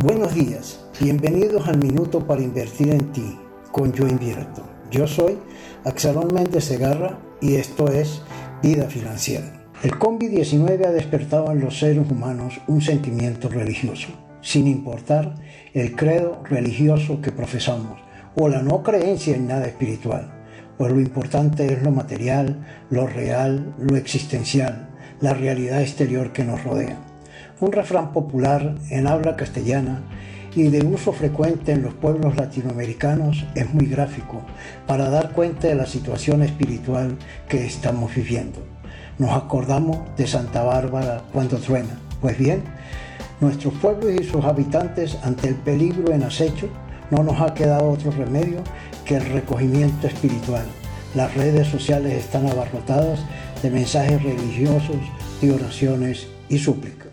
Buenos días, bienvenidos al Minuto para Invertir en Ti con Yo Invierto. Yo soy Axelón Méndez Segarra y esto es Vida Financiera. El COVID-19 ha despertado en los seres humanos un sentimiento religioso, sin importar el credo religioso que profesamos o la no creencia en nada espiritual, pues lo importante es lo material, lo real, lo existencial, la realidad exterior que nos rodea un refrán popular en habla castellana y de uso frecuente en los pueblos latinoamericanos es muy gráfico para dar cuenta de la situación espiritual que estamos viviendo. Nos acordamos de Santa Bárbara cuando truena. Pues bien, nuestros pueblos y sus habitantes ante el peligro en acecho no nos ha quedado otro remedio que el recogimiento espiritual. Las redes sociales están abarrotadas de mensajes religiosos, de oraciones y súplicas.